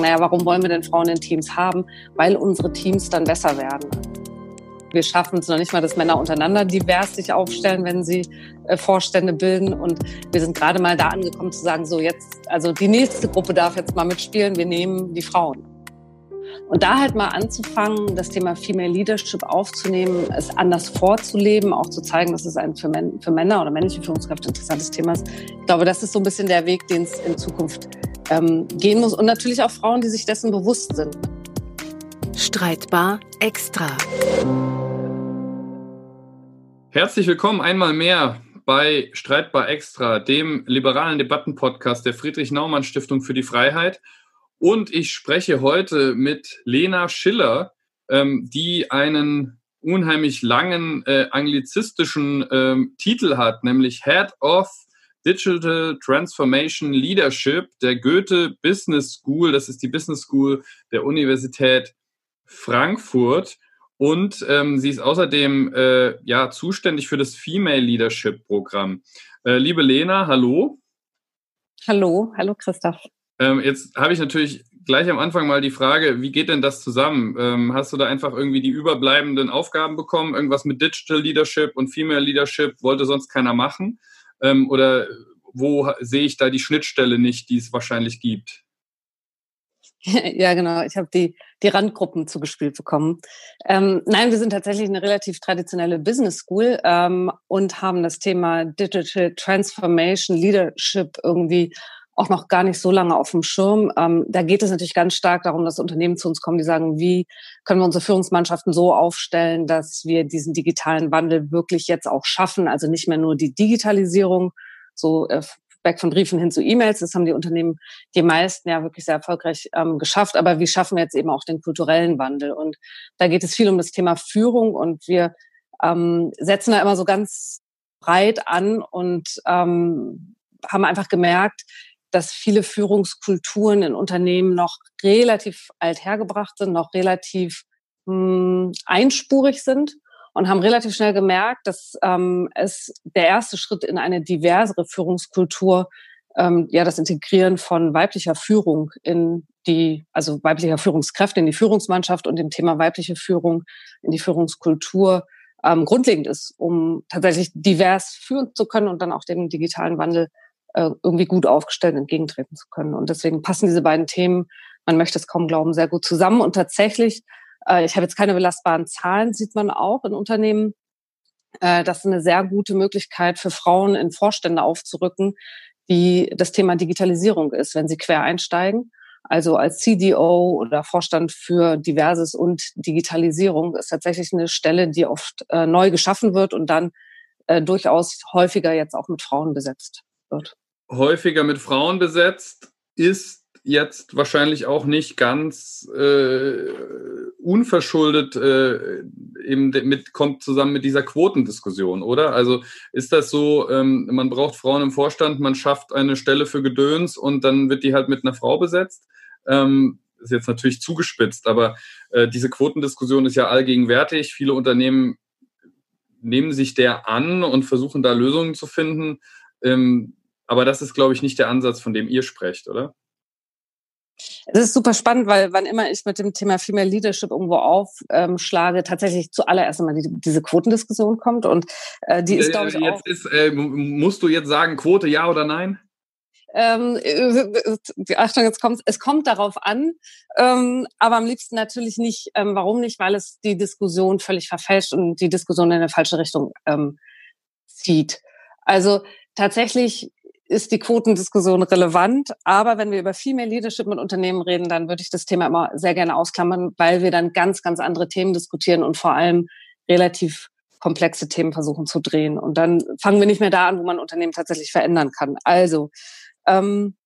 naja, warum wollen wir denn Frauen in Teams haben? Weil unsere Teams dann besser werden. Wir schaffen es noch nicht mal, dass Männer untereinander divers sich aufstellen, wenn sie äh, Vorstände bilden. Und wir sind gerade mal da angekommen zu sagen, so jetzt, also die nächste Gruppe darf jetzt mal mitspielen, wir nehmen die Frauen. Und da halt mal anzufangen, das Thema Female Leadership aufzunehmen, es anders vorzuleben, auch zu zeigen, dass es ein für Männer oder männliche Führungskräfte interessantes Thema ist. Ich glaube, das ist so ein bisschen der Weg, den es in Zukunft ähm, gehen muss. Und natürlich auch Frauen, die sich dessen bewusst sind. Streitbar extra. Herzlich willkommen einmal mehr bei Streitbar Extra, dem liberalen Debattenpodcast der Friedrich-Naumann-Stiftung für die Freiheit. Und ich spreche heute mit Lena Schiller, ähm, die einen unheimlich langen äh, anglizistischen ähm, Titel hat, nämlich Head of Digital Transformation Leadership der Goethe Business School. Das ist die Business School der Universität Frankfurt. Und ähm, sie ist außerdem äh, ja zuständig für das Female Leadership Programm. Äh, liebe Lena, hallo. Hallo, hallo Christoph. Ähm, jetzt habe ich natürlich gleich am Anfang mal die Frage, wie geht denn das zusammen? Ähm, hast du da einfach irgendwie die überbleibenden Aufgaben bekommen? Irgendwas mit Digital Leadership und Female Leadership wollte sonst keiner machen? Ähm, oder wo sehe ich da die Schnittstelle nicht, die es wahrscheinlich gibt? Ja, genau. Ich habe die, die Randgruppen zugespielt bekommen. Ähm, nein, wir sind tatsächlich eine relativ traditionelle Business School ähm, und haben das Thema Digital Transformation Leadership irgendwie auch noch gar nicht so lange auf dem Schirm. Ähm, da geht es natürlich ganz stark darum, dass Unternehmen zu uns kommen, die sagen, wie können wir unsere Führungsmannschaften so aufstellen, dass wir diesen digitalen Wandel wirklich jetzt auch schaffen. Also nicht mehr nur die Digitalisierung, so äh, weg von Briefen hin zu E-Mails. Das haben die Unternehmen, die meisten ja wirklich sehr erfolgreich ähm, geschafft. Aber wie schaffen wir jetzt eben auch den kulturellen Wandel? Und da geht es viel um das Thema Führung und wir ähm, setzen da immer so ganz breit an und ähm, haben einfach gemerkt, dass viele Führungskulturen in Unternehmen noch relativ alt hergebracht sind, noch relativ mh, hm, einspurig sind und haben relativ schnell gemerkt, dass ähm, es der erste Schritt in eine diversere Führungskultur, ähm, ja, das Integrieren von weiblicher Führung in die, also weiblicher Führungskräfte in die Führungsmannschaft und dem Thema weibliche Führung in die Führungskultur ähm, grundlegend ist, um tatsächlich divers führen zu können und dann auch dem digitalen Wandel äh, irgendwie gut aufgestellt entgegentreten zu können. Und deswegen passen diese beiden Themen, man möchte es kaum glauben, sehr gut zusammen. Und tatsächlich äh, ich habe jetzt keine belastbaren Zahlen, sieht man auch in Unternehmen. Äh, das ist eine sehr gute Möglichkeit für Frauen in Vorstände aufzurücken, wie das Thema Digitalisierung ist, wenn sie quer einsteigen. Also als CDO oder Vorstand für Diverses und Digitalisierung ist tatsächlich eine Stelle, die oft äh, neu geschaffen wird und dann äh, durchaus häufiger jetzt auch mit Frauen besetzt wird. Häufiger mit Frauen besetzt ist jetzt wahrscheinlich auch nicht ganz äh, unverschuldet äh, eben mit kommt zusammen mit dieser Quotendiskussion, oder? Also ist das so, ähm, man braucht Frauen im Vorstand, man schafft eine Stelle für Gedöns und dann wird die halt mit einer Frau besetzt. Ähm, ist jetzt natürlich zugespitzt, aber äh, diese Quotendiskussion ist ja allgegenwärtig. Viele Unternehmen nehmen sich der an und versuchen da Lösungen zu finden. Ähm, aber das ist, glaube ich, nicht der Ansatz, von dem ihr sprecht, oder? Es ist super spannend, weil wann immer ich mit dem Thema Female Leadership irgendwo aufschlage, tatsächlich zuallererst einmal die, diese Quotendiskussion kommt und äh, die ist, glaube ich, jetzt auch. Ist, äh, musst du jetzt sagen, Quote ja oder nein? Ähm, äh, Achtung, jetzt kommt es kommt darauf an, ähm, aber am liebsten natürlich nicht. Ähm, warum nicht? Weil es die Diskussion völlig verfälscht und die Diskussion in eine falsche Richtung ähm, zieht. Also tatsächlich ist die Quotendiskussion relevant. Aber wenn wir über Female Leadership mit Unternehmen reden, dann würde ich das Thema immer sehr gerne ausklammern, weil wir dann ganz, ganz andere Themen diskutieren und vor allem relativ komplexe Themen versuchen zu drehen. Und dann fangen wir nicht mehr da an, wo man Unternehmen tatsächlich verändern kann. Also, ähm,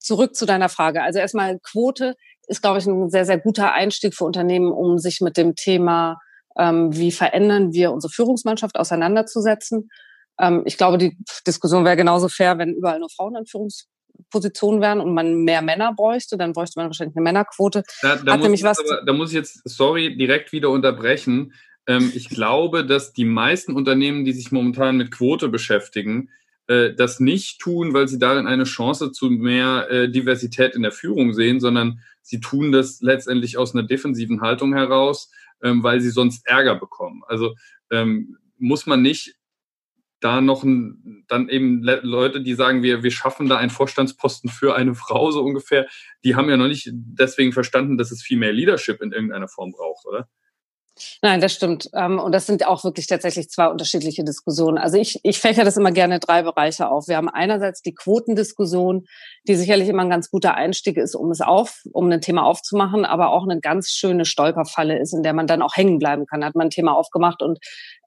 zurück zu deiner Frage. Also erstmal Quote ist, glaube ich, ein sehr, sehr guter Einstieg für Unternehmen, um sich mit dem Thema, ähm, wie verändern wir unsere Führungsmannschaft auseinanderzusetzen. Ähm, ich glaube, die Diskussion wäre genauso fair, wenn überall nur Frauen in Führungspositionen wären und man mehr Männer bräuchte, dann bräuchte man wahrscheinlich eine Männerquote. Da, da, muss, aber, da muss ich jetzt, sorry, direkt wieder unterbrechen. Ähm, ich glaube, dass die meisten Unternehmen, die sich momentan mit Quote beschäftigen, äh, das nicht tun, weil sie darin eine Chance zu mehr äh, Diversität in der Führung sehen, sondern sie tun das letztendlich aus einer defensiven Haltung heraus, ähm, weil sie sonst Ärger bekommen. Also ähm, muss man nicht da noch ein, dann eben Leute, die sagen, wir, wir schaffen da einen Vorstandsposten für eine Frau so ungefähr, die haben ja noch nicht deswegen verstanden, dass es viel mehr Leadership in irgendeiner Form braucht, oder? Nein, das stimmt. Ähm, und das sind auch wirklich tatsächlich zwei unterschiedliche Diskussionen. Also ich, ich fächer das immer gerne drei Bereiche auf. Wir haben einerseits die Quotendiskussion, die sicherlich immer ein ganz guter Einstieg ist, um es auf, um ein Thema aufzumachen, aber auch eine ganz schöne Stolperfalle ist, in der man dann auch hängen bleiben kann. Hat man ein Thema aufgemacht und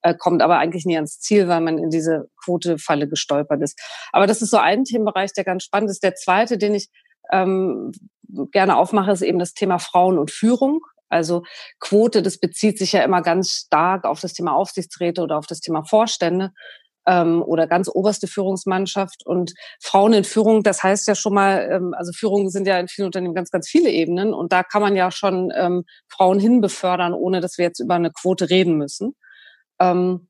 äh, kommt aber eigentlich nie ans Ziel, weil man in diese Quotefalle gestolpert ist. Aber das ist so ein Themenbereich, der ganz spannend ist. Der zweite, den ich ähm, gerne aufmache, ist eben das Thema Frauen und Führung. Also Quote, das bezieht sich ja immer ganz stark auf das Thema Aufsichtsräte oder auf das Thema Vorstände ähm, oder ganz oberste Führungsmannschaft. Und Frauen in Führung, das heißt ja schon mal, ähm, also Führungen sind ja in vielen Unternehmen ganz, ganz viele Ebenen. Und da kann man ja schon ähm, Frauen hinbefördern, ohne dass wir jetzt über eine Quote reden müssen. Ähm,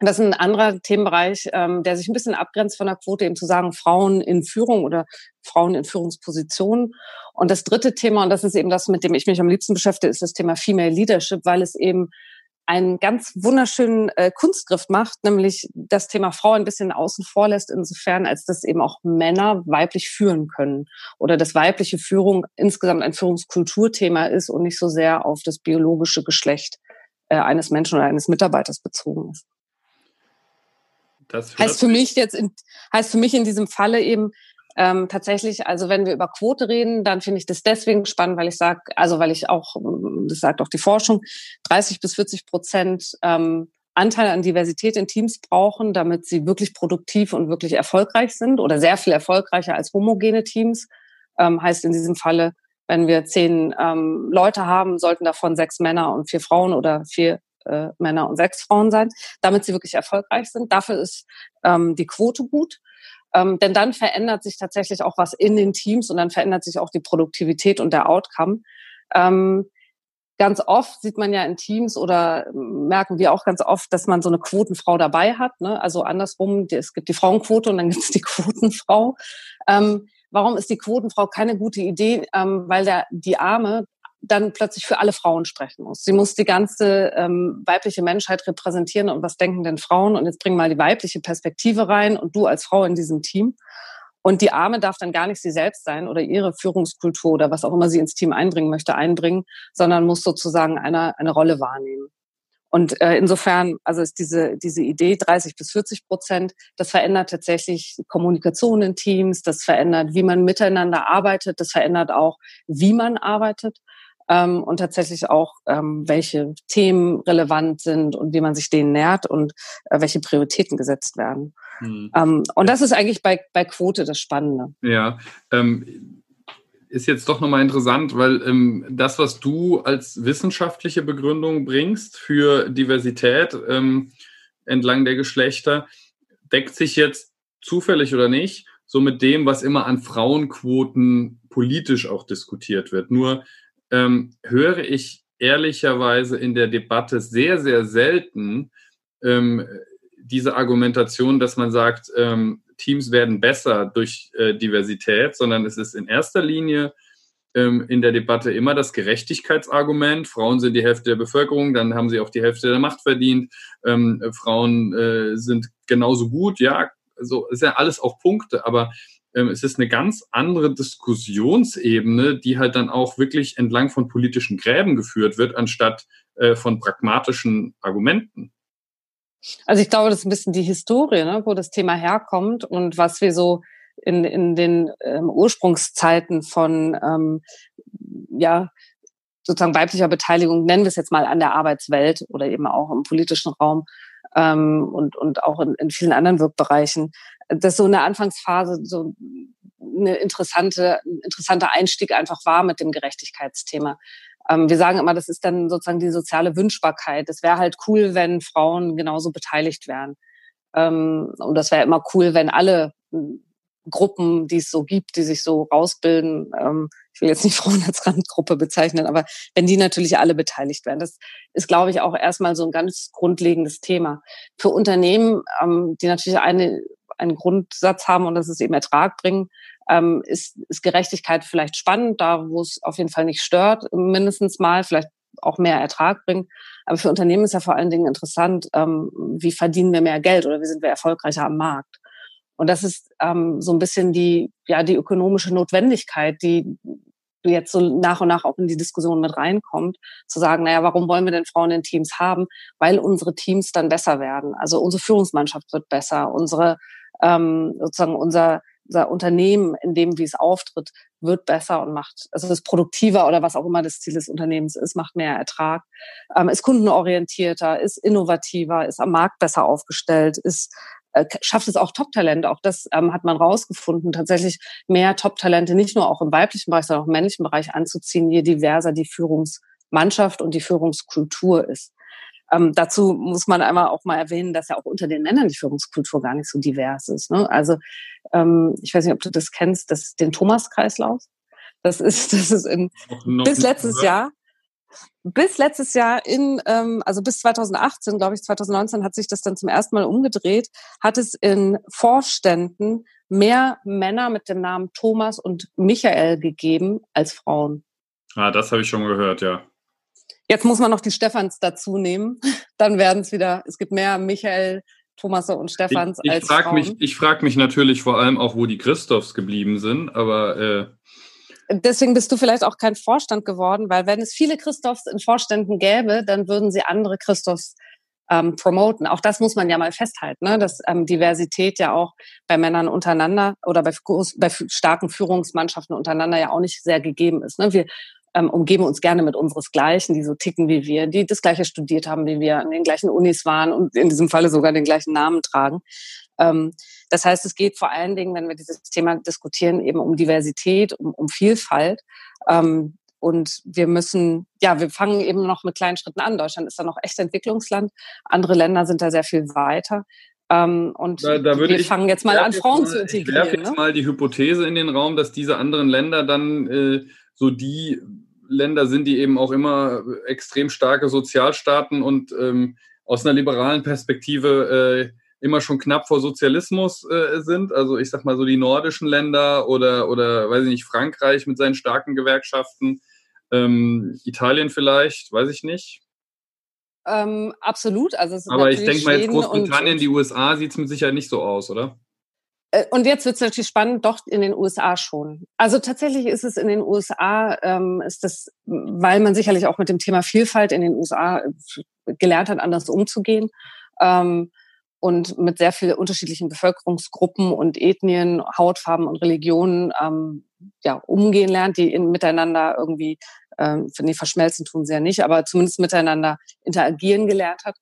das ist ein anderer Themenbereich, ähm, der sich ein bisschen abgrenzt von der Quote, eben zu sagen, Frauen in Führung oder Frauen in Führungspositionen. Und das dritte Thema, und das ist eben das, mit dem ich mich am liebsten beschäftige, ist das Thema Female Leadership, weil es eben einen ganz wunderschönen äh, Kunstgriff macht, nämlich das Thema Frau ein bisschen außen vor lässt, insofern, als dass eben auch Männer weiblich führen können oder dass weibliche Führung insgesamt ein Führungskulturthema ist und nicht so sehr auf das biologische Geschlecht äh, eines Menschen oder eines Mitarbeiters bezogen ist. Das heißt für mich jetzt in, heißt für mich in diesem Falle eben ähm, tatsächlich, also wenn wir über Quote reden, dann finde ich das deswegen spannend, weil ich sage, also weil ich auch, das sagt auch die Forschung, 30 bis 40 Prozent ähm, Anteil an Diversität in Teams brauchen, damit sie wirklich produktiv und wirklich erfolgreich sind oder sehr viel erfolgreicher als homogene Teams. Ähm, heißt in diesem Falle, wenn wir zehn ähm, Leute haben, sollten davon sechs Männer und vier Frauen oder vier äh, Männer und sechs Frauen sein, damit sie wirklich erfolgreich sind. Dafür ist ähm, die Quote gut. Ähm, denn dann verändert sich tatsächlich auch was in den Teams und dann verändert sich auch die Produktivität und der Outcome. Ähm, ganz oft sieht man ja in Teams oder merken wir auch ganz oft, dass man so eine Quotenfrau dabei hat. Ne? Also andersrum, es gibt die Frauenquote und dann gibt es die Quotenfrau. Ähm, warum ist die Quotenfrau keine gute Idee? Ähm, weil der, die Arme dann plötzlich für alle Frauen sprechen muss. Sie muss die ganze ähm, weibliche Menschheit repräsentieren und was denken denn Frauen? Und jetzt bring mal die weibliche Perspektive rein und du als Frau in diesem Team. Und die Arme darf dann gar nicht sie selbst sein oder ihre Führungskultur oder was auch immer sie ins Team einbringen möchte, einbringen, sondern muss sozusagen eine, eine Rolle wahrnehmen. Und äh, insofern, also ist diese, diese Idee 30 bis 40 Prozent, das verändert tatsächlich Kommunikation in Teams, das verändert, wie man miteinander arbeitet, das verändert auch, wie man arbeitet ähm, und tatsächlich auch, ähm, welche Themen relevant sind und wie man sich denen nährt und äh, welche Prioritäten gesetzt werden. Hm. Ähm, und das ist eigentlich bei, bei Quote das Spannende. Ja, ähm, ist jetzt doch nochmal interessant, weil ähm, das, was du als wissenschaftliche Begründung bringst für Diversität ähm, entlang der Geschlechter, deckt sich jetzt zufällig oder nicht so mit dem, was immer an Frauenquoten politisch auch diskutiert wird. Nur ähm, höre ich ehrlicherweise in der Debatte sehr, sehr selten ähm, diese Argumentation, dass man sagt, ähm, Teams werden besser durch äh, Diversität, sondern es ist in erster Linie ähm, in der Debatte immer das Gerechtigkeitsargument. Frauen sind die Hälfte der Bevölkerung, dann haben sie auch die Hälfte der Macht verdient. Ähm, Frauen äh, sind genauso gut, ja, so ist ja alles auch Punkte, aber es ist eine ganz andere Diskussionsebene, die halt dann auch wirklich entlang von politischen Gräben geführt wird, anstatt äh, von pragmatischen Argumenten. Also ich glaube, das ist ein bisschen die Historie, ne, wo das Thema herkommt und was wir so in, in den ähm, Ursprungszeiten von ähm, ja sozusagen weiblicher Beteiligung, nennen wir es jetzt mal an der Arbeitswelt oder eben auch im politischen Raum ähm, und, und auch in, in vielen anderen Wirkbereichen, dass so eine Anfangsphase so eine interessante, interessanter Einstieg einfach war mit dem Gerechtigkeitsthema. Ähm, wir sagen immer, das ist dann sozusagen die soziale Wünschbarkeit. Es wäre halt cool, wenn Frauen genauso beteiligt wären. Ähm, und das wäre immer cool, wenn alle Gruppen, die es so gibt, die sich so rausbilden, ähm, ich will jetzt nicht Frauen als Randgruppe bezeichnen, aber wenn die natürlich alle beteiligt werden, das ist, glaube ich, auch erstmal so ein ganz grundlegendes Thema. Für Unternehmen, ähm, die natürlich eine einen Grundsatz haben und das ist eben Ertrag bringen, ähm, ist, ist Gerechtigkeit vielleicht spannend, da wo es auf jeden Fall nicht stört, mindestens mal, vielleicht auch mehr Ertrag bringen. Aber für Unternehmen ist ja vor allen Dingen interessant, ähm, wie verdienen wir mehr Geld oder wie sind wir erfolgreicher am Markt. Und das ist ähm, so ein bisschen die, ja, die ökonomische Notwendigkeit, die jetzt so nach und nach auch in die Diskussion mit reinkommt, zu sagen, naja, warum wollen wir denn Frauen in Teams haben? Weil unsere Teams dann besser werden. Also unsere Führungsmannschaft wird besser, unsere ähm, sozusagen unser unser Unternehmen, in dem wie es auftritt, wird besser und macht, also ist produktiver oder was auch immer das Ziel des Unternehmens ist, macht mehr Ertrag, ähm, ist kundenorientierter, ist innovativer, ist am Markt besser aufgestellt, ist äh, schafft es auch Top-Talente. Auch das ähm, hat man rausgefunden, tatsächlich mehr Top-Talente nicht nur auch im weiblichen Bereich, sondern auch im männlichen Bereich anzuziehen, je diverser die Führungsmannschaft und die Führungskultur ist. Ähm, dazu muss man einmal auch mal erwähnen, dass ja auch unter den Männern die Führungskultur gar nicht so divers ist. Ne? Also ähm, ich weiß nicht, ob du das kennst, das den Thomas-Kreislauf. Das ist, das ist in, bis letztes Jahr bis letztes Jahr in, ähm, also bis 2018, glaube ich, 2019 hat sich das dann zum ersten Mal umgedreht, hat es in Vorständen mehr Männer mit dem Namen Thomas und Michael gegeben als Frauen. Ah, das habe ich schon gehört, ja. Jetzt muss man noch die Stephans dazu nehmen. Dann werden es wieder, es gibt mehr Michael, Thomas und Stephans ich, ich als frag Frauen. Mich, ich frage mich natürlich vor allem auch, wo die Christophs geblieben sind, aber äh, deswegen bist du vielleicht auch kein Vorstand geworden, weil wenn es viele Christophs in Vorständen gäbe, dann würden sie andere Christophs ähm, promoten. Auch das muss man ja mal festhalten, ne? dass ähm, Diversität ja auch bei Männern untereinander oder bei, bei starken Führungsmannschaften untereinander ja auch nicht sehr gegeben ist. Ne? Wir ähm, umgeben uns gerne mit unseresgleichen, die so ticken wie wir, die das gleiche studiert haben wie wir, an den gleichen Unis waren und in diesem Falle sogar den gleichen Namen tragen. Ähm, das heißt, es geht vor allen Dingen, wenn wir dieses Thema diskutieren, eben um Diversität, um, um Vielfalt. Ähm, und wir müssen, ja, wir fangen eben noch mit kleinen Schritten an. Deutschland ist da noch echt Entwicklungsland. Andere Länder sind da sehr viel weiter. Ähm, und da, da wir ich, fangen jetzt mal an, Frauen zu integrieren. Ich werfe jetzt ne? mal die Hypothese in den Raum, dass diese anderen Länder dann äh, so die Länder sind, die eben auch immer extrem starke Sozialstaaten und ähm, aus einer liberalen Perspektive äh, immer schon knapp vor Sozialismus äh, sind. Also ich sag mal so die nordischen Länder oder, oder weiß ich nicht, Frankreich mit seinen starken Gewerkschaften, ähm, Italien vielleicht, weiß ich nicht. Ähm, absolut. Also Aber ich denke mal, jetzt Großbritannien, die USA sieht es mit Sicherheit nicht so aus, oder? Äh, und jetzt wird es natürlich spannend, doch in den USA schon. Also tatsächlich ist es in den USA, ähm, ist das, weil man sicherlich auch mit dem Thema Vielfalt in den USA äh, gelernt hat, anders umzugehen. Ähm, und mit sehr vielen unterschiedlichen Bevölkerungsgruppen und Ethnien, Hautfarben und Religionen ähm, ja, umgehen lernt, die in, miteinander irgendwie, ähm, nee, verschmelzen tun sie ja nicht, aber zumindest miteinander interagieren gelernt hat.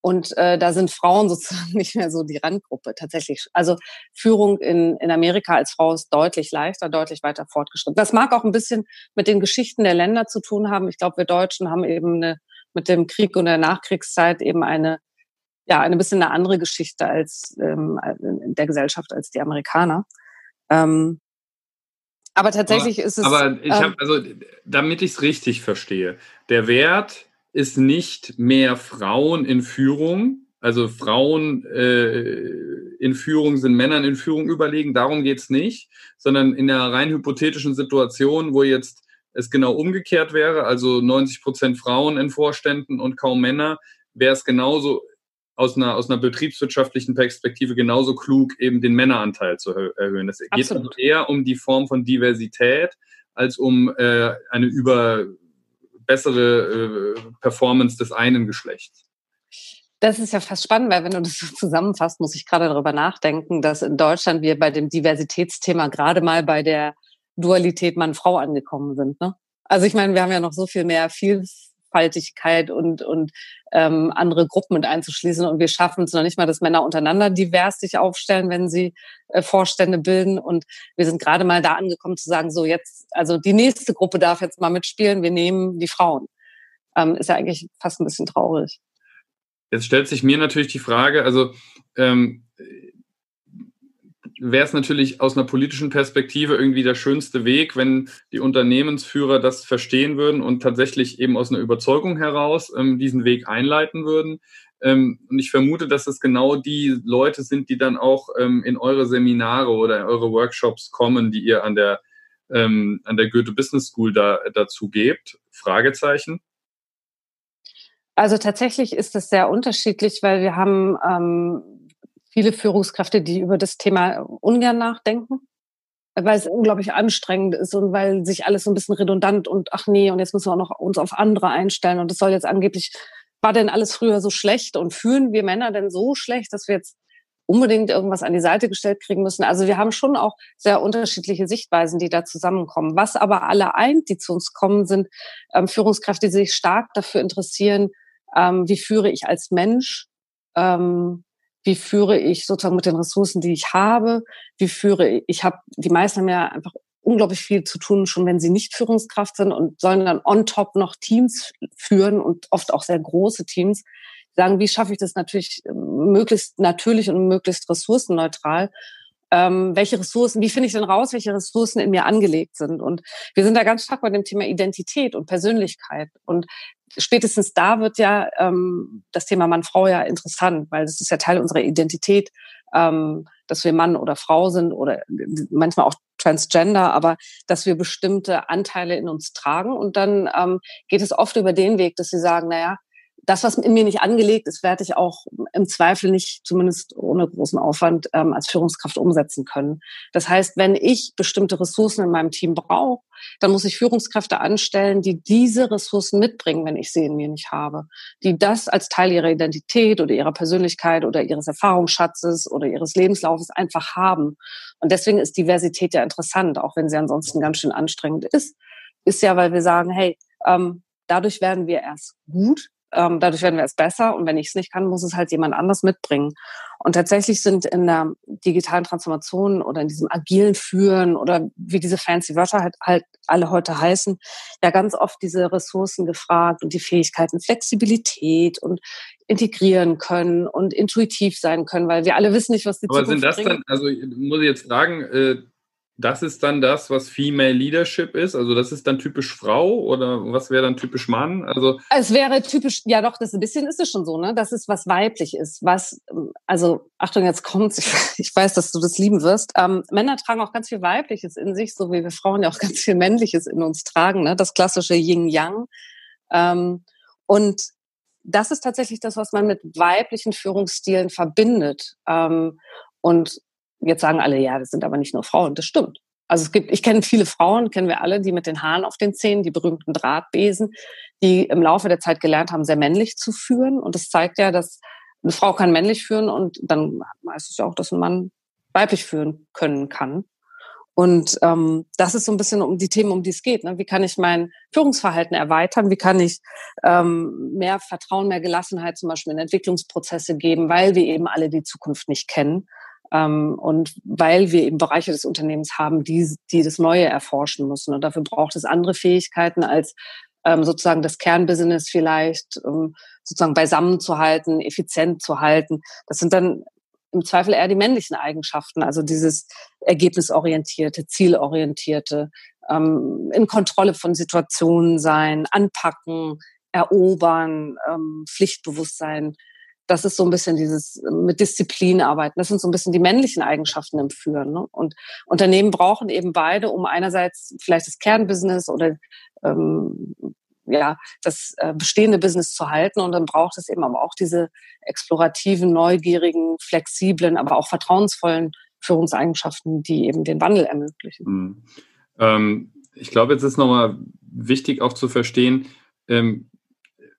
Und äh, da sind Frauen sozusagen nicht mehr so die Randgruppe tatsächlich. Also Führung in, in Amerika als Frau ist deutlich leichter, deutlich weiter fortgeschritten. Das mag auch ein bisschen mit den Geschichten der Länder zu tun haben. Ich glaube, wir Deutschen haben eben eine, mit dem Krieg und der Nachkriegszeit eben eine ja eine bisschen eine andere Geschichte als ähm, in der Gesellschaft als die Amerikaner. Ähm, aber tatsächlich aber, ist es. Aber ich habe ähm, also, damit ich es richtig verstehe, der Wert ist nicht mehr Frauen in Führung, also Frauen äh, in Führung sind Männern in Führung überlegen, darum geht's nicht, sondern in der rein hypothetischen Situation, wo jetzt es genau umgekehrt wäre, also 90 Prozent Frauen in Vorständen und kaum Männer, wäre es genauso aus einer, aus einer betriebswirtschaftlichen Perspektive genauso klug, eben den Männeranteil zu erhöhen. Es geht also eher um die Form von Diversität als um äh, eine über bessere äh, Performance des einen Geschlechts. Das ist ja fast spannend, weil wenn du das so zusammenfasst, muss ich gerade darüber nachdenken, dass in Deutschland wir bei dem Diversitätsthema gerade mal bei der Dualität Mann-Frau angekommen sind. Ne? Also ich meine, wir haben ja noch so viel mehr viel, Mannigfaltigkeit und, und ähm, andere Gruppen mit einzuschließen. Und wir schaffen es noch nicht mal, dass Männer untereinander divers sich aufstellen, wenn sie äh, Vorstände bilden. Und wir sind gerade mal da angekommen zu sagen, so jetzt, also die nächste Gruppe darf jetzt mal mitspielen, wir nehmen die Frauen. Ähm, ist ja eigentlich fast ein bisschen traurig. Jetzt stellt sich mir natürlich die Frage, also ähm, wäre es natürlich aus einer politischen Perspektive irgendwie der schönste Weg, wenn die Unternehmensführer das verstehen würden und tatsächlich eben aus einer Überzeugung heraus ähm, diesen Weg einleiten würden. Ähm, und ich vermute, dass es genau die Leute sind, die dann auch ähm, in eure Seminare oder in eure Workshops kommen, die ihr an der, ähm, an der Goethe Business School da, dazu gebt. Fragezeichen. Also tatsächlich ist es sehr unterschiedlich, weil wir haben ähm, viele Führungskräfte, die über das Thema ungern nachdenken weil es unglaublich anstrengend ist und weil sich alles so ein bisschen redundant und ach nee, und jetzt müssen wir auch noch uns auf andere einstellen und es soll jetzt angeblich war denn alles früher so schlecht und fühlen wir Männer denn so schlecht, dass wir jetzt unbedingt irgendwas an die Seite gestellt kriegen müssen? Also wir haben schon auch sehr unterschiedliche Sichtweisen, die da zusammenkommen. Was aber alle eint, die zu uns kommen, sind ähm, Führungskräfte, die sich stark dafür interessieren, ähm, wie führe ich als Mensch, ähm, wie führe ich sozusagen mit den Ressourcen, die ich habe, wie führe ich, ich habe, die meisten haben ja einfach unglaublich viel zu tun, schon wenn sie nicht Führungskraft sind und sollen dann on top noch Teams führen und oft auch sehr große Teams. Sagen, wie schaffe ich das natürlich möglichst natürlich und möglichst ressourcenneutral? Ähm, welche Ressourcen, wie finde ich denn raus, welche Ressourcen in mir angelegt sind? Und wir sind da ganz stark bei dem Thema Identität und Persönlichkeit. Und spätestens da wird ja ähm, das Thema Mann-Frau ja interessant, weil das ist ja Teil unserer Identität, ähm, dass wir Mann oder Frau sind oder manchmal auch Transgender, aber dass wir bestimmte Anteile in uns tragen. Und dann ähm, geht es oft über den Weg, dass sie sagen, naja, das, was in mir nicht angelegt ist, werde ich auch im Zweifel nicht, zumindest ohne großen Aufwand, ähm, als Führungskraft umsetzen können. Das heißt, wenn ich bestimmte Ressourcen in meinem Team brauche, dann muss ich Führungskräfte anstellen, die diese Ressourcen mitbringen, wenn ich sie in mir nicht habe, die das als Teil ihrer Identität oder ihrer Persönlichkeit oder ihres Erfahrungsschatzes oder ihres Lebenslaufes einfach haben. Und deswegen ist Diversität ja interessant, auch wenn sie ansonsten ganz schön anstrengend ist, ist ja, weil wir sagen, hey, ähm, dadurch werden wir erst gut, ähm, dadurch werden wir es besser und wenn ich es nicht kann, muss es halt jemand anders mitbringen. Und tatsächlich sind in der digitalen Transformation oder in diesem agilen Führen oder wie diese fancy Wörter halt, halt alle heute heißen, ja ganz oft diese Ressourcen gefragt und die Fähigkeiten Flexibilität und integrieren können und intuitiv sein können, weil wir alle wissen nicht, was die Aber Zukunft sind das bringt. dann, also muss ich jetzt fragen, äh, das ist dann das, was Female Leadership ist? Also das ist dann typisch Frau oder was wäre dann typisch Mann? Also es wäre typisch, ja doch, das ein bisschen ist es schon so, ne? Das ist was weiblich ist, was, also Achtung, jetzt kommt's, ich, weiß, dass du das lieben wirst. Ähm, Männer tragen auch ganz viel Weibliches in sich, so wie wir Frauen ja auch ganz viel Männliches in uns tragen, ne? Das klassische Yin-Yang. Ähm, und das ist tatsächlich das, was man mit weiblichen Führungsstilen verbindet. Ähm, und Jetzt sagen alle, ja, das sind aber nicht nur Frauen. Das stimmt. Also es gibt, ich kenne viele Frauen, kennen wir alle, die mit den Haaren auf den Zähnen, die berühmten Drahtbesen, die im Laufe der Zeit gelernt haben, sehr männlich zu führen. Und das zeigt ja, dass eine Frau kann männlich führen und dann heißt es ja auch, dass ein Mann weiblich führen können kann. Und ähm, das ist so ein bisschen um die Themen, um die es geht. Ne? Wie kann ich mein Führungsverhalten erweitern? Wie kann ich ähm, mehr Vertrauen, mehr Gelassenheit zum Beispiel in Entwicklungsprozesse geben, weil wir eben alle die Zukunft nicht kennen? Ähm, und weil wir eben Bereiche des Unternehmens haben, die, die das Neue erforschen müssen. Und dafür braucht es andere Fähigkeiten als ähm, sozusagen das Kernbusiness vielleicht sozusagen beisammen zu halten, effizient zu halten. Das sind dann im Zweifel eher die männlichen Eigenschaften, also dieses ergebnisorientierte, zielorientierte, ähm, in Kontrolle von Situationen sein, anpacken, erobern, Pflichtbewusstsein das ist so ein bisschen dieses äh, mit Disziplin arbeiten. Das sind so ein bisschen die männlichen Eigenschaften im Führen. Ne? Und Unternehmen brauchen eben beide, um einerseits vielleicht das Kernbusiness oder ähm, ja das äh, bestehende Business zu halten und dann braucht es eben aber auch diese explorativen, neugierigen, flexiblen, aber auch vertrauensvollen Führungseigenschaften, die eben den Wandel ermöglichen. Mhm. Ähm, ich glaube, jetzt ist nochmal wichtig auch zu verstehen, ähm,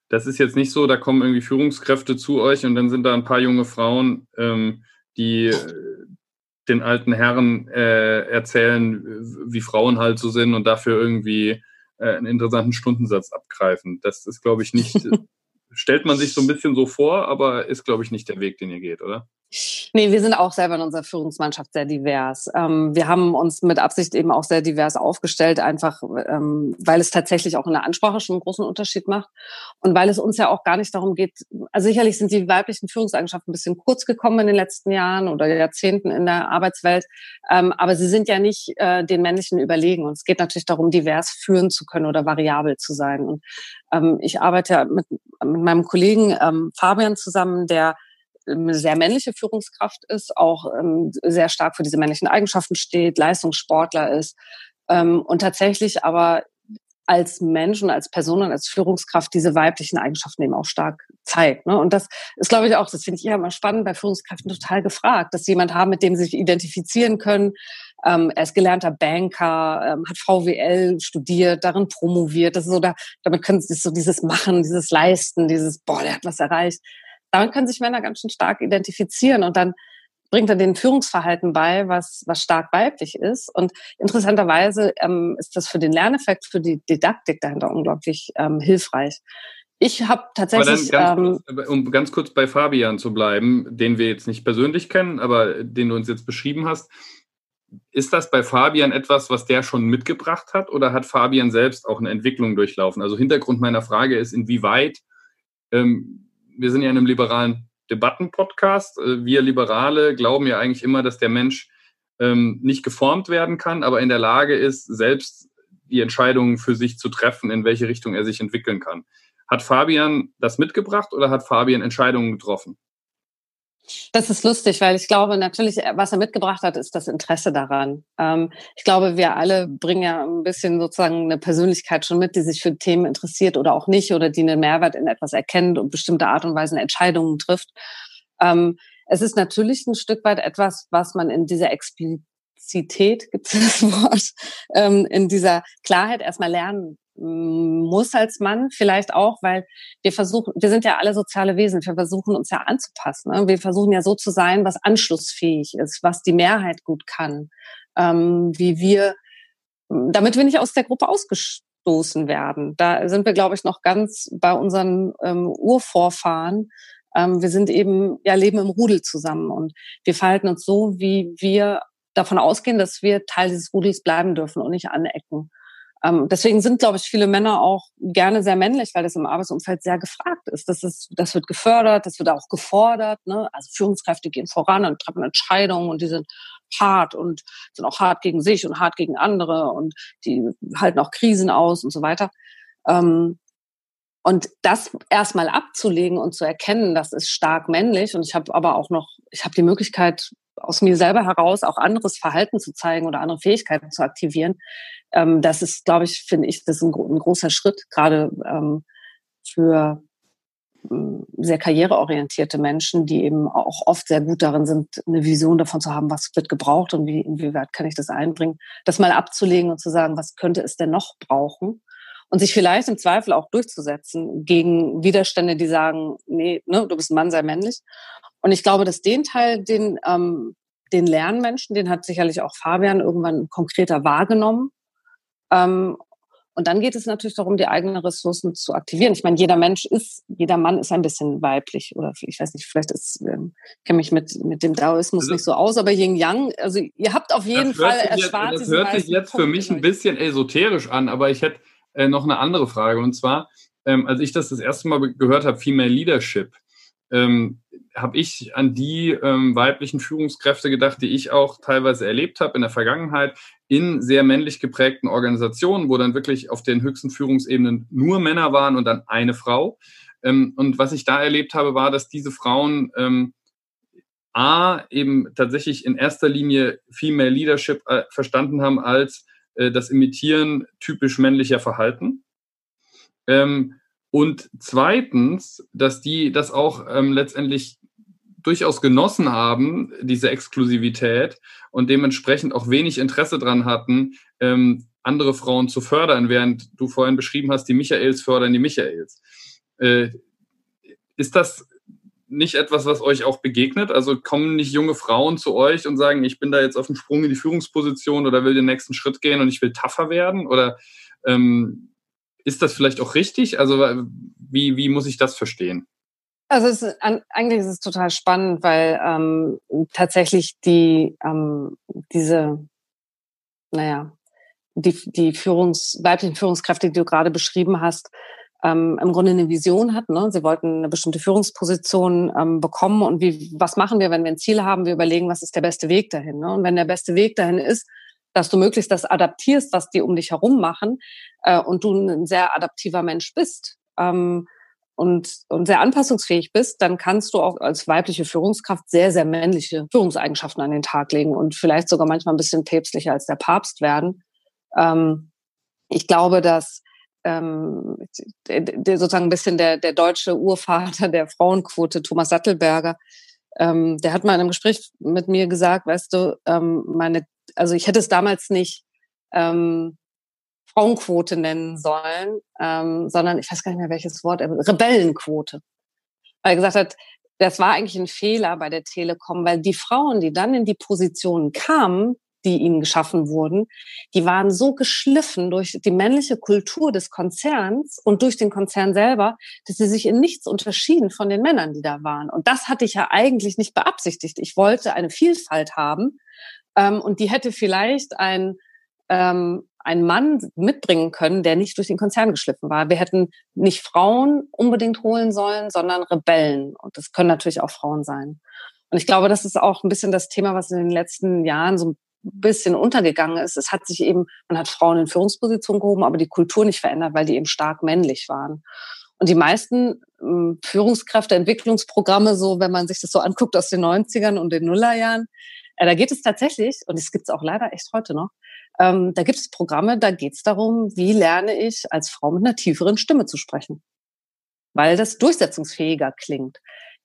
das ist jetzt nicht so, da kommen irgendwie Führungskräfte zu euch und dann sind da ein paar junge Frauen, ähm, die äh, den alten Herren äh, erzählen, wie Frauen halt so sind und dafür irgendwie äh, einen interessanten Stundensatz abgreifen. Das ist, glaube ich, nicht, stellt man sich so ein bisschen so vor, aber ist, glaube ich, nicht der Weg, den ihr geht, oder? Nee, wir sind auch selber in unserer Führungsmannschaft sehr divers. Ähm, wir haben uns mit Absicht eben auch sehr divers aufgestellt, einfach ähm, weil es tatsächlich auch in der Ansprache schon einen großen Unterschied macht und weil es uns ja auch gar nicht darum geht, also sicherlich sind die weiblichen Führungseigenschaften ein bisschen kurz gekommen in den letzten Jahren oder Jahrzehnten in der Arbeitswelt, ähm, aber sie sind ja nicht äh, den männlichen überlegen und es geht natürlich darum, divers führen zu können oder variabel zu sein. Und ähm, ich arbeite ja mit, mit meinem Kollegen ähm, Fabian zusammen, der eine sehr männliche Führungskraft ist, auch ähm, sehr stark für diese männlichen Eigenschaften steht, Leistungssportler ist ähm, und tatsächlich aber als Mensch und als Person und als Führungskraft diese weiblichen Eigenschaften eben auch stark zeigt. Ne? Und das ist, glaube ich, auch, das finde ich immer spannend, bei Führungskräften total gefragt, dass sie jemand haben, mit dem sie sich identifizieren können. Ähm, er ist gelernter Banker, ähm, hat VWL studiert, darin promoviert. Das ist so, da, damit können sie so dieses Machen, dieses Leisten, dieses, boah, der hat was erreicht damit können sich Männer ganz schön stark identifizieren und dann bringt er den Führungsverhalten bei, was, was stark weiblich ist. Und interessanterweise ähm, ist das für den Lerneffekt, für die Didaktik dahinter unglaublich ähm, hilfreich. Ich habe tatsächlich. Ganz ähm, um ganz kurz bei Fabian zu bleiben, den wir jetzt nicht persönlich kennen, aber den du uns jetzt beschrieben hast. Ist das bei Fabian etwas, was der schon mitgebracht hat oder hat Fabian selbst auch eine Entwicklung durchlaufen? Also Hintergrund meiner Frage ist, inwieweit ähm, wir sind ja in einem liberalen Debattenpodcast. Äh, wir Liberale glauben ja eigentlich immer, dass der Mensch ähm, nicht geformt werden kann, aber in der Lage ist, selbst die Entscheidungen für sich zu treffen, in welche Richtung er sich entwickeln kann. Hat Fabian das mitgebracht oder hat Fabian Entscheidungen getroffen? Das ist lustig, weil ich glaube natürlich, äh, was er mitgebracht hat, ist das Interesse daran. Ähm, ich glaube, wir alle bringen ja ein bisschen sozusagen eine Persönlichkeit schon mit, die sich für Themen interessiert oder auch nicht oder die einen Mehrwert in etwas erkennt und bestimmte Art und Weise Entscheidungen trifft. Ähm, es ist natürlich ein Stück weit etwas, was man in dieser Explizität, gibt es das Wort, ähm, in dieser Klarheit erstmal lernen muss als Mann vielleicht auch, weil wir versuchen, wir sind ja alle soziale Wesen, wir versuchen uns ja anzupassen. Ne? Wir versuchen ja so zu sein, was anschlussfähig ist, was die Mehrheit gut kann, ähm, wie wir, damit wir nicht aus der Gruppe ausgestoßen werden. Da sind wir, glaube ich, noch ganz bei unseren ähm, Urvorfahren. Ähm, wir sind eben, ja, leben im Rudel zusammen und wir verhalten uns so, wie wir davon ausgehen, dass wir Teil dieses Rudels bleiben dürfen und nicht anecken. Ähm, deswegen sind, glaube ich, viele Männer auch gerne sehr männlich, weil das im Arbeitsumfeld sehr gefragt ist. Das, ist, das wird gefördert, das wird auch gefordert. Ne? Also Führungskräfte gehen voran und treffen Entscheidungen und die sind hart und sind auch hart gegen sich und hart gegen andere und die halten auch Krisen aus und so weiter. Ähm, und das erstmal abzulegen und zu erkennen, das ist stark männlich. Und ich habe aber auch noch, ich habe die Möglichkeit, aus mir selber heraus auch anderes Verhalten zu zeigen oder andere Fähigkeiten zu aktivieren. Ähm, das ist, glaube ich, finde ich, das ist ein, ein großer Schritt, gerade ähm, für ähm, sehr karriereorientierte Menschen, die eben auch oft sehr gut darin sind, eine Vision davon zu haben, was wird gebraucht und wie, inwieweit kann ich das einbringen, das mal abzulegen und zu sagen, was könnte es denn noch brauchen? Und sich vielleicht im Zweifel auch durchzusetzen gegen Widerstände, die sagen, nee, ne, du bist ein Mann, sei männlich. Und ich glaube, dass den Teil, den, ähm, den Lernmenschen, den hat sicherlich auch Fabian irgendwann konkreter wahrgenommen. Ähm, und dann geht es natürlich darum, die eigenen Ressourcen zu aktivieren. Ich meine, jeder Mensch ist, jeder Mann ist ein bisschen weiblich oder ich weiß nicht, vielleicht ist, ähm, kenne mich mit, mit dem Daoismus also, nicht so aus, aber Yin Yang, also ihr habt auf jeden Fall erspart. Das hört sich jetzt für mich ein bisschen esoterisch an, aber ich hätte äh, noch eine andere Frage und zwar, ähm, als ich das das erste Mal gehört habe, Female Leadership, ähm, habe ich an die ähm, weiblichen Führungskräfte gedacht, die ich auch teilweise erlebt habe in der Vergangenheit in sehr männlich geprägten Organisationen, wo dann wirklich auf den höchsten Führungsebenen nur Männer waren und dann eine Frau. Ähm, und was ich da erlebt habe, war, dass diese Frauen ähm, A, eben tatsächlich in erster Linie Female Leadership äh, verstanden haben als äh, das Imitieren typisch männlicher Verhalten. Ähm, und zweitens, dass die das auch ähm, letztendlich durchaus genossen haben, diese Exklusivität und dementsprechend auch wenig Interesse dran hatten, ähm, andere Frauen zu fördern, während du vorhin beschrieben hast, die Michaels fördern die Michaels. Äh, ist das nicht etwas, was euch auch begegnet? Also kommen nicht junge Frauen zu euch und sagen, ich bin da jetzt auf dem Sprung in die Führungsposition oder will den nächsten Schritt gehen und ich will tougher werden? Oder ähm, ist das vielleicht auch richtig? Also wie, wie muss ich das verstehen? Also es ist, eigentlich ist es total spannend, weil ähm, tatsächlich die ähm, diese, naja, die, die Führungs, weiblichen Führungskräfte, die du gerade beschrieben hast, ähm, im Grunde eine Vision hat. Ne? Sie wollten eine bestimmte Führungsposition ähm, bekommen und wie, was machen wir, wenn wir ein Ziel haben? Wir überlegen, was ist der beste Weg dahin. Ne? Und wenn der beste Weg dahin ist, dass du möglichst das adaptierst, was die um dich herum machen äh, und du ein sehr adaptiver Mensch bist, ähm, und, und sehr anpassungsfähig bist, dann kannst du auch als weibliche Führungskraft sehr, sehr männliche Führungseigenschaften an den Tag legen und vielleicht sogar manchmal ein bisschen päpstlicher als der Papst werden. Ähm, ich glaube, dass ähm, der, sozusagen ein bisschen der, der deutsche Urvater der Frauenquote, Thomas Sattelberger, ähm, der hat mal in einem Gespräch mit mir gesagt, weißt du, ähm, meine, also ich hätte es damals nicht ähm, Frauenquote nennen sollen, ähm, sondern ich weiß gar nicht mehr welches Wort, Rebellenquote. Weil er gesagt hat, das war eigentlich ein Fehler bei der Telekom, weil die Frauen, die dann in die Positionen kamen, die ihnen geschaffen wurden, die waren so geschliffen durch die männliche Kultur des Konzerns und durch den Konzern selber, dass sie sich in nichts unterschieden von den Männern, die da waren. Und das hatte ich ja eigentlich nicht beabsichtigt. Ich wollte eine Vielfalt haben ähm, und die hätte vielleicht ein ähm, einen Mann mitbringen können, der nicht durch den Konzern geschliffen war. Wir hätten nicht Frauen unbedingt holen sollen, sondern Rebellen. Und das können natürlich auch Frauen sein. Und ich glaube, das ist auch ein bisschen das Thema, was in den letzten Jahren so ein bisschen untergegangen ist. Es hat sich eben, man hat Frauen in Führungspositionen gehoben, aber die Kultur nicht verändert, weil die eben stark männlich waren. Und die meisten ähm, Führungskräfte, Entwicklungsprogramme, so wenn man sich das so anguckt aus den 90ern und den Nullerjahren, da geht es tatsächlich, und es gibt es auch leider echt heute noch, ähm, da gibt es Programme, da geht es darum, wie lerne ich als Frau mit einer tieferen Stimme zu sprechen, weil das durchsetzungsfähiger klingt.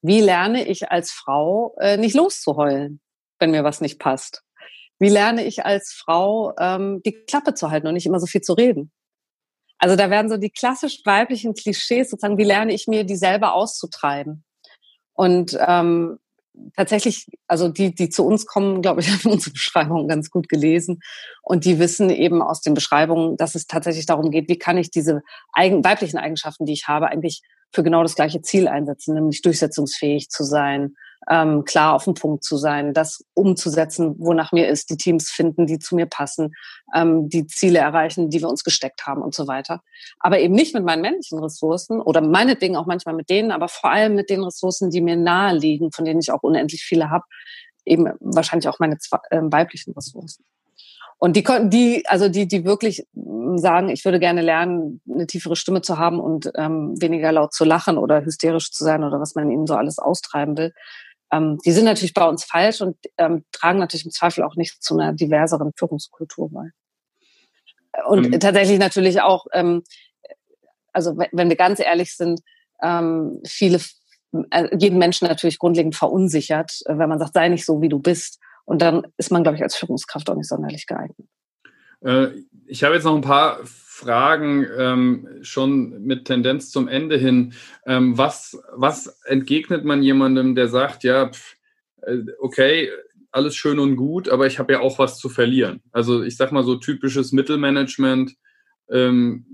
Wie lerne ich als Frau äh, nicht loszuheulen, wenn mir was nicht passt? Wie lerne ich als Frau ähm, die Klappe zu halten und nicht immer so viel zu reden? Also da werden so die klassisch weiblichen Klischees sozusagen, wie lerne ich mir die selber auszutreiben? Und ähm, tatsächlich, also die, die zu uns kommen, glaube ich, haben unsere Beschreibungen ganz gut gelesen. Und die wissen eben aus den Beschreibungen, dass es tatsächlich darum geht, wie kann ich diese eigen, weiblichen Eigenschaften, die ich habe, eigentlich für genau das gleiche Ziel einsetzen, nämlich durchsetzungsfähig zu sein, ähm, klar auf den Punkt zu sein, das umzusetzen, wonach mir ist, die Teams finden, die zu mir passen, ähm, die Ziele erreichen, die wir uns gesteckt haben und so weiter. Aber eben nicht mit meinen männlichen Ressourcen oder meinetwegen auch manchmal mit denen, aber vor allem mit den Ressourcen, die mir nahe liegen, von denen ich auch unendlich viele habe, eben wahrscheinlich auch meine äh, weiblichen Ressourcen. Und die, die, also die, die wirklich sagen, ich würde gerne lernen, eine tiefere Stimme zu haben und ähm, weniger laut zu lachen oder hysterisch zu sein oder was man ihnen so alles austreiben will, ähm, die sind natürlich bei uns falsch und ähm, tragen natürlich im Zweifel auch nicht zu einer diverseren Führungskultur bei. Und mhm. tatsächlich natürlich auch, ähm, also wenn wir ganz ehrlich sind, ähm, viele, äh, jeden Menschen natürlich grundlegend verunsichert, äh, wenn man sagt, sei nicht so, wie du bist. Und dann ist man, glaube ich, als Führungskraft auch nicht sonderlich geeignet. Äh, ich habe jetzt noch ein paar Fragen ähm, schon mit Tendenz zum Ende hin. Ähm, was, was entgegnet man jemandem, der sagt, ja, pff, äh, okay, alles schön und gut, aber ich habe ja auch was zu verlieren. Also ich sage mal so typisches Mittelmanagement. Ähm,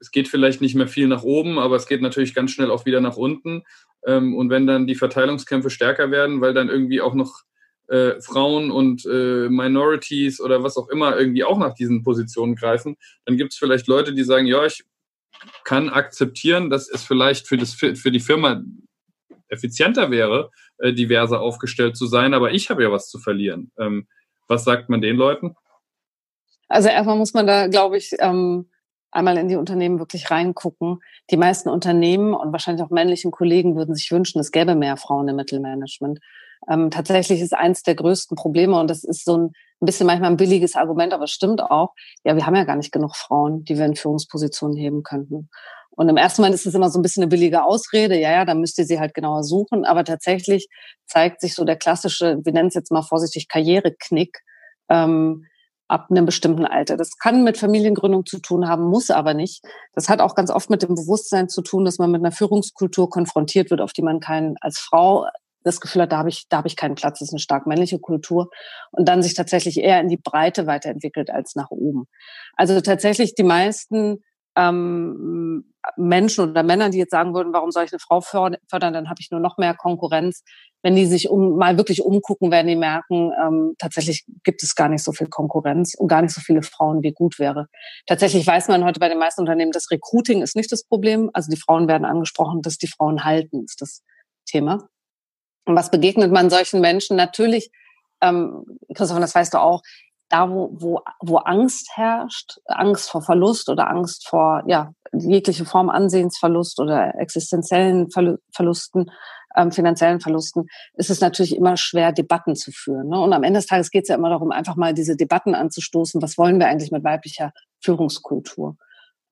es geht vielleicht nicht mehr viel nach oben, aber es geht natürlich ganz schnell auch wieder nach unten. Ähm, und wenn dann die Verteilungskämpfe stärker werden, weil dann irgendwie auch noch äh, Frauen und äh, Minorities oder was auch immer irgendwie auch nach diesen Positionen greifen, dann gibt es vielleicht Leute, die sagen, ja, ich kann akzeptieren, dass es vielleicht für, das, für die Firma effizienter wäre, äh, diverser aufgestellt zu sein, aber ich habe ja was zu verlieren. Ähm, was sagt man den Leuten? Also erstmal muss man da, glaube ich, ähm, einmal in die Unternehmen wirklich reingucken. Die meisten Unternehmen und wahrscheinlich auch männlichen Kollegen würden sich wünschen, es gäbe mehr Frauen im Mittelmanagement. Ähm, tatsächlich ist eins der größten Probleme und das ist so ein, ein bisschen manchmal ein billiges Argument, aber es stimmt auch. Ja, wir haben ja gar nicht genug Frauen, die wir in Führungspositionen heben könnten. Und im ersten Moment ist es immer so ein bisschen eine billige Ausrede. Ja, ja, dann müsst ihr sie halt genauer suchen. Aber tatsächlich zeigt sich so der klassische, wir nennen es jetzt mal vorsichtig Karriereknick, ähm, ab einem bestimmten Alter. Das kann mit Familiengründung zu tun haben, muss aber nicht. Das hat auch ganz oft mit dem Bewusstsein zu tun, dass man mit einer Führungskultur konfrontiert wird, auf die man keinen als Frau das Gefühl hat, da habe ich, da habe ich keinen Platz, das ist eine stark männliche Kultur und dann sich tatsächlich eher in die Breite weiterentwickelt als nach oben. Also tatsächlich die meisten ähm, Menschen oder Männern, die jetzt sagen würden, warum soll ich eine Frau fördern, dann habe ich nur noch mehr Konkurrenz. Wenn die sich um, mal wirklich umgucken, werden die merken, ähm, tatsächlich gibt es gar nicht so viel Konkurrenz und gar nicht so viele Frauen, wie gut wäre. Tatsächlich weiß man heute bei den meisten Unternehmen, das Recruiting ist nicht das Problem. Also die Frauen werden angesprochen, dass die Frauen halten, ist das Thema. Und was begegnet man solchen Menschen? Natürlich, ähm, Christoph, das weißt du auch, da, wo, wo, wo Angst herrscht, Angst vor Verlust oder Angst vor ja, jegliche Form Ansehensverlust oder existenziellen Verlusten, ähm, finanziellen Verlusten, ist es natürlich immer schwer, Debatten zu führen. Ne? Und am Ende des Tages geht es ja immer darum, einfach mal diese Debatten anzustoßen. Was wollen wir eigentlich mit weiblicher Führungskultur?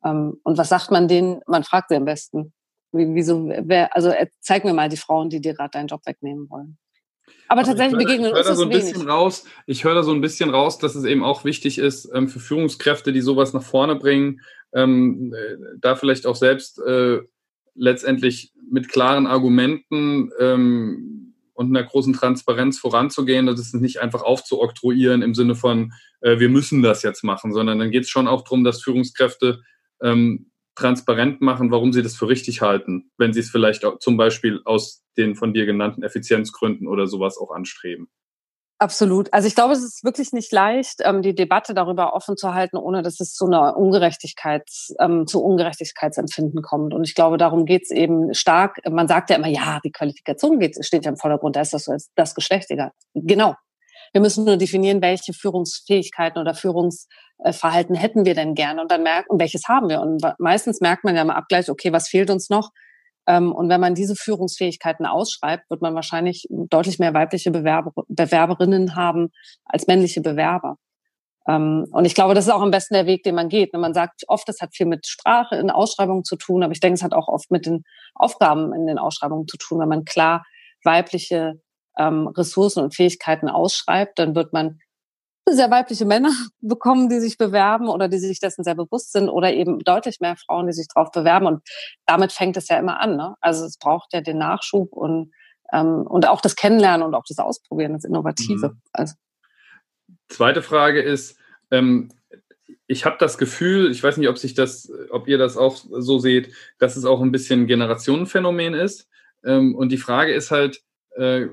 Ähm, und was sagt man denen? Man fragt sie am besten. Wieso, wer, also zeig mir mal die Frauen, die dir gerade deinen Job wegnehmen wollen. Aber also tatsächlich begegnen uns das so ein wenig. bisschen raus. Ich höre da so ein bisschen raus, dass es eben auch wichtig ist ähm, für Führungskräfte, die sowas nach vorne bringen, ähm, äh, da vielleicht auch selbst äh, letztendlich mit klaren Argumenten ähm, und einer großen Transparenz voranzugehen. Das ist nicht einfach aufzuoktroyieren im Sinne von, äh, wir müssen das jetzt machen, sondern dann geht es schon auch darum, dass Führungskräfte ähm, transparent machen, warum sie das für richtig halten, wenn sie es vielleicht auch zum Beispiel aus den von dir genannten Effizienzgründen oder sowas auch anstreben. Absolut. Also ich glaube, es ist wirklich nicht leicht, ähm, die Debatte darüber offen zu halten, ohne dass es zu einer Ungerechtigkeits, ähm, zu Ungerechtigkeitsempfinden kommt. Und ich glaube, darum geht es eben stark. Man sagt ja immer, ja, die Qualifikation geht, steht ja im Vordergrund, da ist das, das Geschlecht egal. Genau. Wir müssen nur definieren, welche Führungsfähigkeiten oder Führungsverhalten hätten wir denn gerne und dann merken, welches haben wir. Und meistens merkt man ja im Abgleich, okay, was fehlt uns noch? Ähm, und wenn man diese Führungsfähigkeiten ausschreibt, wird man wahrscheinlich deutlich mehr weibliche Bewerber, Bewerberinnen haben als männliche Bewerber. Ähm, und ich glaube, das ist auch am besten der Weg, den man geht. Man sagt oft, das hat viel mit Sprache in Ausschreibungen zu tun, aber ich denke, es hat auch oft mit den Aufgaben in den Ausschreibungen zu tun. Wenn man klar weibliche ähm, Ressourcen und Fähigkeiten ausschreibt, dann wird man sehr weibliche Männer bekommen, die sich bewerben oder die sich dessen sehr bewusst sind oder eben deutlich mehr Frauen, die sich darauf bewerben. Und damit fängt es ja immer an. Ne? Also es braucht ja den Nachschub und, ähm, und auch das Kennenlernen und auch das Ausprobieren, das Innovative. Mhm. Also. Zweite Frage ist, ähm, ich habe das Gefühl, ich weiß nicht, ob sich das, ob ihr das auch so seht, dass es auch ein bisschen Generationenphänomen ist. Ähm, und die Frage ist halt, äh,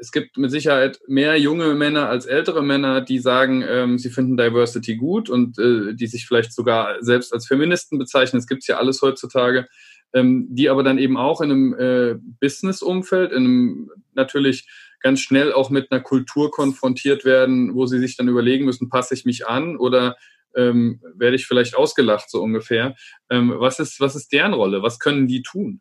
es gibt mit Sicherheit mehr junge Männer als ältere Männer, die sagen, ähm, sie finden Diversity gut und äh, die sich vielleicht sogar selbst als Feministen bezeichnen. Das gibt es ja alles heutzutage, ähm, die aber dann eben auch in einem äh, Business-Umfeld, in einem natürlich ganz schnell auch mit einer Kultur konfrontiert werden, wo sie sich dann überlegen müssen, passe ich mich an oder ähm, werde ich vielleicht ausgelacht, so ungefähr. Ähm, was, ist, was ist deren Rolle? Was können die tun?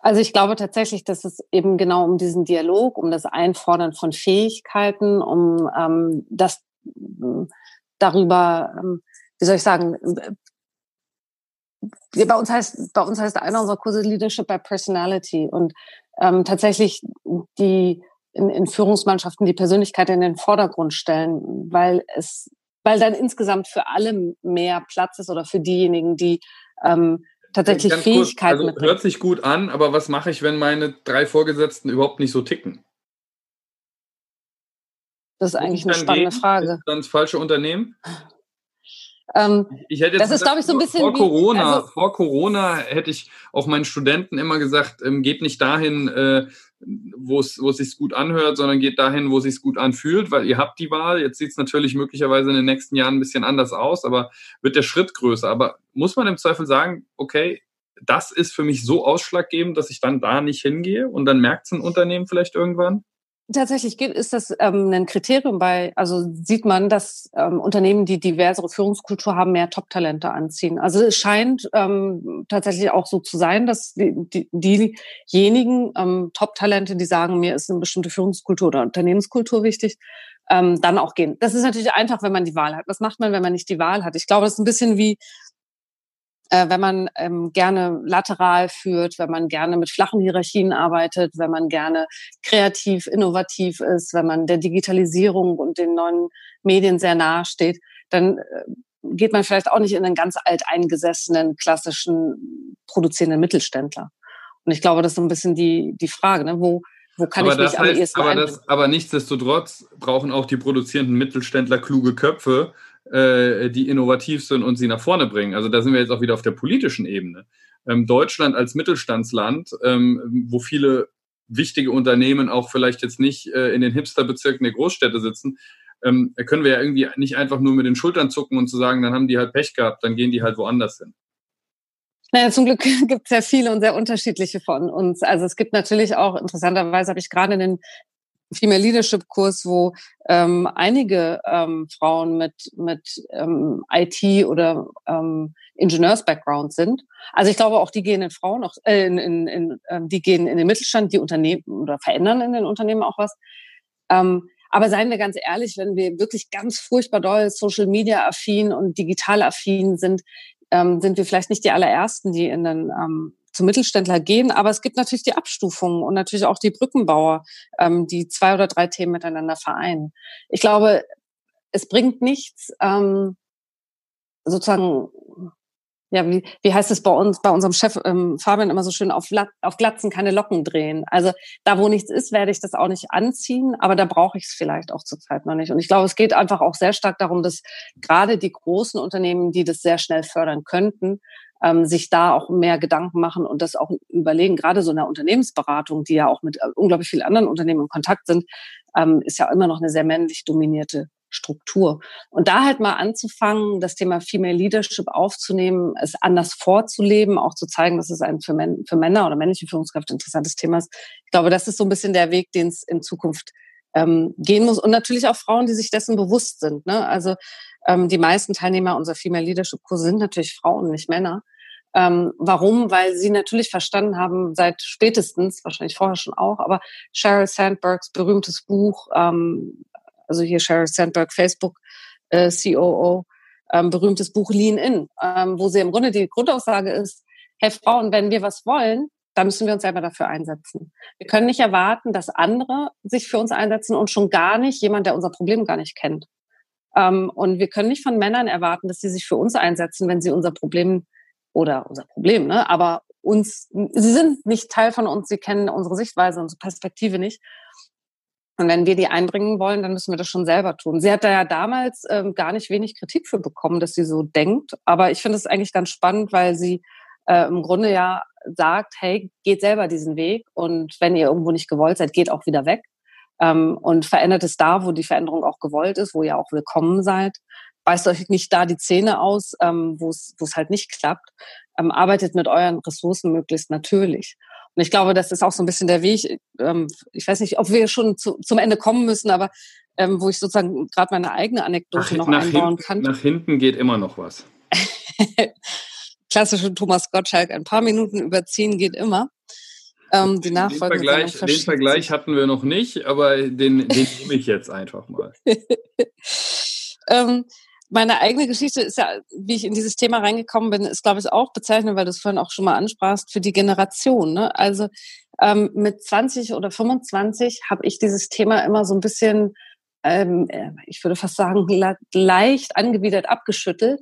Also ich glaube tatsächlich, dass es eben genau um diesen Dialog, um das Einfordern von Fähigkeiten, um ähm, das äh, darüber, ähm, wie soll ich sagen, äh, bei uns heißt, bei uns heißt einer unserer Kurse Leadership by Personality und ähm, tatsächlich die in, in Führungsmannschaften die Persönlichkeit in den Vordergrund stellen, weil es, weil dann insgesamt für alle mehr Platz ist oder für diejenigen, die ähm, tatsächlich Fähigkeiten kurz, also Hört sich gut an, aber was mache ich, wenn meine drei Vorgesetzten überhaupt nicht so ticken? Das ist eigentlich eine spannende gehen? Frage. Ist dann das falsche Unternehmen? Ähm, ich hätte jetzt das ist, glaube ich, so ein bisschen vor Corona. Also, vor Corona hätte ich auch meinen Studenten immer gesagt, ähm, geht nicht dahin, äh, wo es wo es sich gut anhört, sondern geht dahin, wo es sich gut anfühlt, weil ihr habt die Wahl. Jetzt sieht es natürlich möglicherweise in den nächsten Jahren ein bisschen anders aus, aber wird der Schritt größer. Aber muss man im Zweifel sagen, okay, das ist für mich so ausschlaggebend, dass ich dann da nicht hingehe und dann merkt es ein Unternehmen vielleicht irgendwann? Tatsächlich ist das ähm, ein Kriterium bei, also sieht man, dass ähm, Unternehmen, die diversere Führungskultur haben, mehr Top-Talente anziehen. Also es scheint ähm, tatsächlich auch so zu sein, dass die, die, diejenigen ähm, Top-Talente, die sagen, mir ist eine bestimmte Führungskultur oder Unternehmenskultur wichtig, ähm, dann auch gehen. Das ist natürlich einfach, wenn man die Wahl hat. Was macht man, wenn man nicht die Wahl hat? Ich glaube, das ist ein bisschen wie äh, wenn man ähm, gerne lateral führt, wenn man gerne mit flachen Hierarchien arbeitet, wenn man gerne kreativ, innovativ ist, wenn man der Digitalisierung und den neuen Medien sehr nahe steht, dann äh, geht man vielleicht auch nicht in einen ganz alteingesessenen, klassischen, produzierenden Mittelständler. Und ich glaube, das ist so ein bisschen die, die Frage, ne? wo, wo kann aber ich mich am ehesten aber, das, aber nichtsdestotrotz brauchen auch die produzierenden Mittelständler kluge Köpfe, äh, die innovativ sind und sie nach vorne bringen. Also da sind wir jetzt auch wieder auf der politischen Ebene. Ähm, Deutschland als Mittelstandsland, ähm, wo viele wichtige Unternehmen auch vielleicht jetzt nicht äh, in den Hipsterbezirken der Großstädte sitzen, ähm, können wir ja irgendwie nicht einfach nur mit den Schultern zucken und zu sagen, dann haben die halt Pech gehabt, dann gehen die halt woanders hin. Naja, zum Glück gibt es sehr viele und sehr unterschiedliche von uns. Also es gibt natürlich auch, interessanterweise habe ich gerade den Female Leadership Kurs, wo ähm, einige ähm, Frauen mit, mit ähm, IT oder ähm, Ingenieurs-Background sind. Also ich glaube, auch die gehen in Frauen, auch, äh, in, in, in, äh, die gehen in den Mittelstand, die Unternehmen oder verändern in den Unternehmen auch was. Ähm, aber seien wir ganz ehrlich, wenn wir wirklich ganz furchtbar doll Social Media affin und digital affin sind, ähm, sind wir vielleicht nicht die allerersten, die in den ähm, zum Mittelständler gehen. Aber es gibt natürlich die Abstufungen und natürlich auch die Brückenbauer, ähm, die zwei oder drei Themen miteinander vereinen. Ich glaube, es bringt nichts, ähm, sozusagen ja, wie, wie heißt es bei uns, bei unserem Chef ähm, Fabian immer so schön, auf, auf Glatzen keine Locken drehen. Also da, wo nichts ist, werde ich das auch nicht anziehen, aber da brauche ich es vielleicht auch zurzeit noch nicht. Und ich glaube, es geht einfach auch sehr stark darum, dass gerade die großen Unternehmen, die das sehr schnell fördern könnten, ähm, sich da auch mehr Gedanken machen und das auch überlegen. Gerade so eine Unternehmensberatung, die ja auch mit äh, unglaublich vielen anderen Unternehmen in Kontakt sind, ähm, ist ja immer noch eine sehr männlich dominierte Struktur. Und da halt mal anzufangen, das Thema Female Leadership aufzunehmen, es anders vorzuleben, auch zu zeigen, dass es ein für, Män für Männer oder männliche Führungskräfte interessantes Thema ist. Ich glaube, das ist so ein bisschen der Weg, den es in Zukunft ähm, gehen muss. Und natürlich auch Frauen, die sich dessen bewusst sind. Ne? Also ähm, die meisten Teilnehmer unserer Female Leadership Kurse sind natürlich Frauen, nicht Männer. Ähm, warum? Weil sie natürlich verstanden haben, seit spätestens, wahrscheinlich vorher schon auch, aber Sheryl Sandbergs berühmtes Buch ähm, also hier Sheryl Sandberg, Facebook äh, COO, ähm, berühmtes Buch Lean In, ähm, wo sie im Grunde die Grundaussage ist, hey Frauen, wenn wir was wollen, dann müssen wir uns selber dafür einsetzen. Wir können nicht erwarten, dass andere sich für uns einsetzen und schon gar nicht jemand, der unser Problem gar nicht kennt. Ähm, und wir können nicht von Männern erwarten, dass sie sich für uns einsetzen, wenn sie unser Problem oder unser Problem, ne, aber uns, sie sind nicht Teil von uns, sie kennen unsere Sichtweise, unsere Perspektive nicht. Und wenn wir die einbringen wollen, dann müssen wir das schon selber tun. Sie hat da ja damals ähm, gar nicht wenig Kritik für bekommen, dass sie so denkt. Aber ich finde es eigentlich ganz spannend, weil sie äh, im Grunde ja sagt, hey, geht selber diesen Weg und wenn ihr irgendwo nicht gewollt seid, geht auch wieder weg ähm, und verändert es da, wo die Veränderung auch gewollt ist, wo ihr auch willkommen seid. Beißt euch nicht da die Zähne aus, ähm, wo es halt nicht klappt. Ähm, arbeitet mit euren Ressourcen möglichst natürlich. Und ich glaube, das ist auch so ein bisschen der Weg. Ähm, ich weiß nicht, ob wir schon zu, zum Ende kommen müssen, aber ähm, wo ich sozusagen gerade meine eigene Anekdote nach, noch nach einbauen hinten, kann. Nach hinten geht immer noch was. Klassische Thomas Gottschalk, ein paar Minuten überziehen geht immer. Ähm, die Nachfolge den, Vergleich, den Vergleich hatten wir noch nicht, aber den, den nehme ich jetzt einfach mal. ähm, meine eigene Geschichte ist ja, wie ich in dieses Thema reingekommen bin, ist, glaube ich, auch bezeichnend, weil du es vorhin auch schon mal ansprachst, für die Generation. Ne? Also ähm, mit 20 oder 25 habe ich dieses Thema immer so ein bisschen, ähm, äh, ich würde fast sagen, leicht angewidert abgeschüttelt,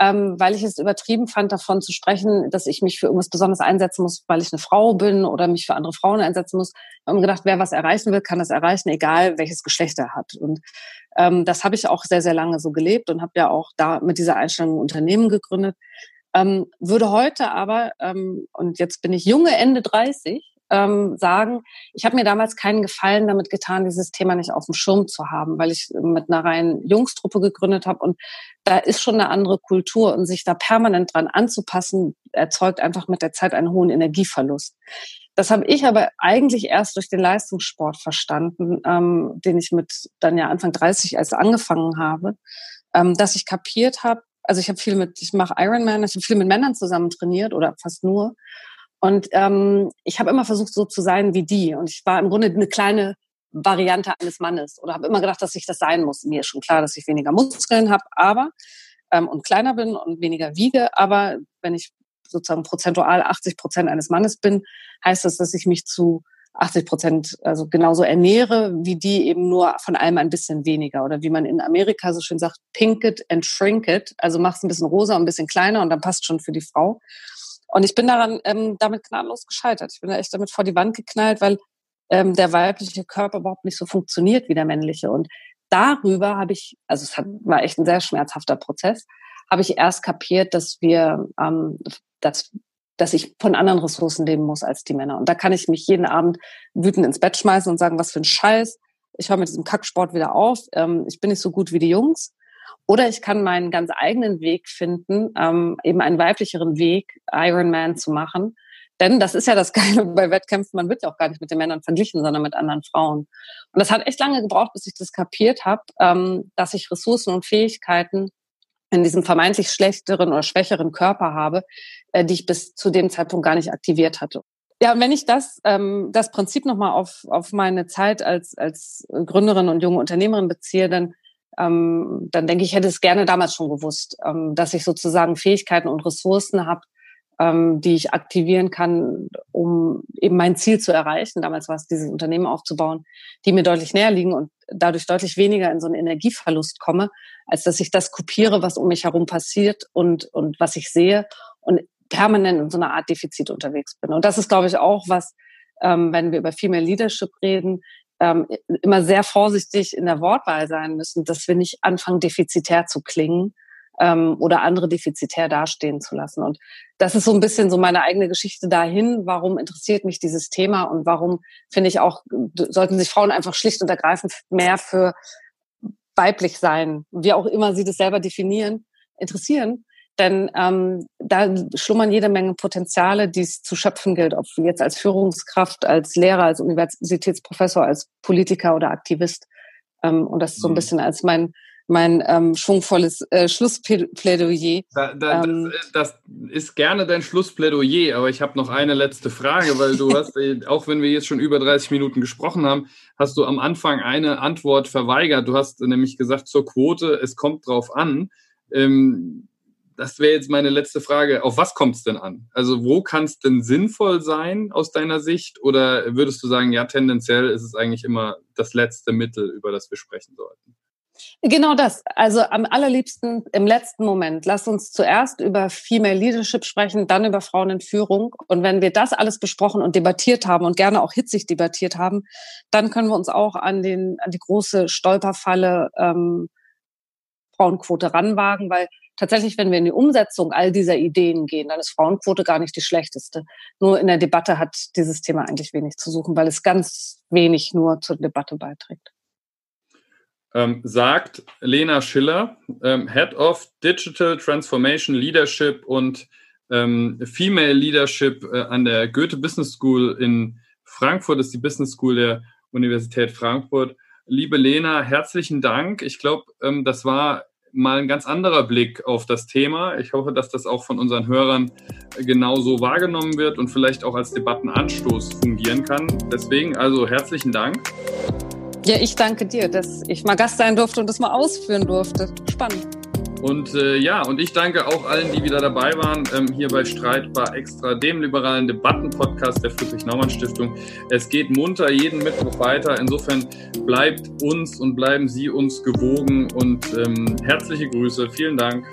ähm, weil ich es übertrieben fand, davon zu sprechen, dass ich mich für irgendwas besonders einsetzen muss, weil ich eine Frau bin oder mich für andere Frauen einsetzen muss. Ich habe gedacht, wer was erreichen will, kann das erreichen, egal welches Geschlecht er hat. Und ähm, das habe ich auch sehr, sehr lange so gelebt und habe ja auch da mit dieser Einstellung ein Unternehmen gegründet. Ähm, würde heute aber, ähm, und jetzt bin ich junge Ende 30, ähm, sagen, ich habe mir damals keinen Gefallen damit getan, dieses Thema nicht auf dem Schirm zu haben, weil ich mit einer reinen Jungstruppe gegründet habe und da ist schon eine andere Kultur und sich da permanent dran anzupassen, erzeugt einfach mit der Zeit einen hohen Energieverlust. Das habe ich aber eigentlich erst durch den Leistungssport verstanden, ähm, den ich mit dann ja Anfang 30 als angefangen habe, ähm, dass ich kapiert habe, also ich habe viel mit, ich mache Ironman, ich habe viel mit Männern zusammen trainiert oder fast nur. Und ähm, ich habe immer versucht, so zu sein wie die. Und ich war im Grunde eine kleine Variante eines Mannes oder habe immer gedacht, dass ich das sein muss. Mir ist schon klar, dass ich weniger Muskeln habe, aber ähm, und kleiner bin und weniger wiege. Aber wenn ich sozusagen prozentual 80 Prozent eines Mannes bin, heißt das, dass ich mich zu 80 Prozent also genauso ernähre, wie die eben nur von allem ein bisschen weniger. Oder wie man in Amerika so schön sagt, pink it and shrink it. Also machst ein bisschen rosa und ein bisschen kleiner und dann passt schon für die Frau. Und ich bin daran ähm, damit gnadenlos gescheitert. Ich bin da echt damit vor die Wand geknallt, weil ähm, der weibliche Körper überhaupt nicht so funktioniert wie der männliche. Und darüber habe ich, also es hat, war echt ein sehr schmerzhafter Prozess, habe ich erst kapiert, dass wir, ähm, dass, dass ich von anderen Ressourcen leben muss als die Männer. Und da kann ich mich jeden Abend wütend ins Bett schmeißen und sagen, was für ein Scheiß. Ich höre mit diesem Kacksport wieder auf. Ähm, ich bin nicht so gut wie die Jungs. Oder ich kann meinen ganz eigenen Weg finden, ähm, eben einen weiblicheren Weg, Ironman zu machen. Denn das ist ja das Geile bei Wettkämpfen, man wird ja auch gar nicht mit den Männern verglichen, sondern mit anderen Frauen. Und das hat echt lange gebraucht, bis ich das kapiert habe, ähm, dass ich Ressourcen und Fähigkeiten in diesem vermeintlich schlechteren oder schwächeren Körper habe, äh, die ich bis zu dem Zeitpunkt gar nicht aktiviert hatte. Ja, und wenn ich das, ähm, das Prinzip nochmal auf, auf meine Zeit als, als Gründerin und junge Unternehmerin beziehe, dann, ähm, dann denke ich, hätte es gerne damals schon gewusst, ähm, dass ich sozusagen Fähigkeiten und Ressourcen habe, ähm, die ich aktivieren kann, um eben mein Ziel zu erreichen. Damals war es, dieses Unternehmen aufzubauen, die mir deutlich näher liegen und dadurch deutlich weniger in so einen Energieverlust komme, als dass ich das kopiere, was um mich herum passiert und, und was ich sehe und permanent in so einer Art Defizit unterwegs bin. Und das ist, glaube ich, auch was, ähm, wenn wir über Female Leadership reden, ähm, immer sehr vorsichtig in der Wortwahl sein müssen, dass wir nicht anfangen, defizitär zu klingen, ähm, oder andere defizitär dastehen zu lassen. Und das ist so ein bisschen so meine eigene Geschichte dahin. Warum interessiert mich dieses Thema und warum finde ich auch, sollten sich Frauen einfach schlicht und ergreifend mehr für weiblich sein, wie auch immer sie das selber definieren, interessieren. Denn ähm, da schlummern jede Menge Potenziale, die es zu schöpfen gilt, ob jetzt als Führungskraft, als Lehrer, als Universitätsprofessor, als Politiker oder Aktivist. Ähm, und das ist so ein mhm. bisschen als mein mein ähm, schwungvolles äh, Schlussplädoyer. Da, da, ähm, das, das, ist gerne dein Schlussplädoyer, aber ich habe noch eine letzte Frage, weil du hast, äh, auch wenn wir jetzt schon über 30 Minuten gesprochen haben, hast du am Anfang eine Antwort verweigert. Du hast nämlich gesagt zur Quote, es kommt drauf an. Ähm, das wäre jetzt meine letzte Frage. Auf was kommt es denn an? Also wo kann es denn sinnvoll sein aus deiner Sicht? Oder würdest du sagen, ja, tendenziell ist es eigentlich immer das letzte Mittel, über das wir sprechen sollten? Genau das. Also am allerliebsten im letzten Moment. Lass uns zuerst über Female Leadership sprechen, dann über Frauen in Führung. Und wenn wir das alles besprochen und debattiert haben und gerne auch hitzig debattiert haben, dann können wir uns auch an, den, an die große Stolperfalle ähm, Frauenquote ranwagen, weil tatsächlich, wenn wir in die Umsetzung all dieser Ideen gehen, dann ist Frauenquote gar nicht die schlechteste. Nur in der Debatte hat dieses Thema eigentlich wenig zu suchen, weil es ganz wenig nur zur Debatte beiträgt ähm, sagt Lena Schiller, ähm, Head of Digital Transformation Leadership und ähm, Female Leadership äh, an der Goethe Business School in Frankfurt, ist die Business School der Universität Frankfurt. Liebe Lena, herzlichen Dank. Ich glaube, ähm, das war mal ein ganz anderer Blick auf das Thema. Ich hoffe, dass das auch von unseren Hörern genauso wahrgenommen wird und vielleicht auch als Debattenanstoß fungieren kann. Deswegen also herzlichen Dank. Ja, ich danke dir, dass ich mal Gast sein durfte und das mal ausführen durfte. Spannend. Und äh, ja, und ich danke auch allen, die wieder dabei waren, ähm, hier bei Streitbar Extra, dem liberalen Debatten-Podcast der Friedrich-Naumann-Stiftung. Es geht munter jeden Mittwoch weiter. Insofern bleibt uns und bleiben Sie uns gewogen und ähm, herzliche Grüße. Vielen Dank.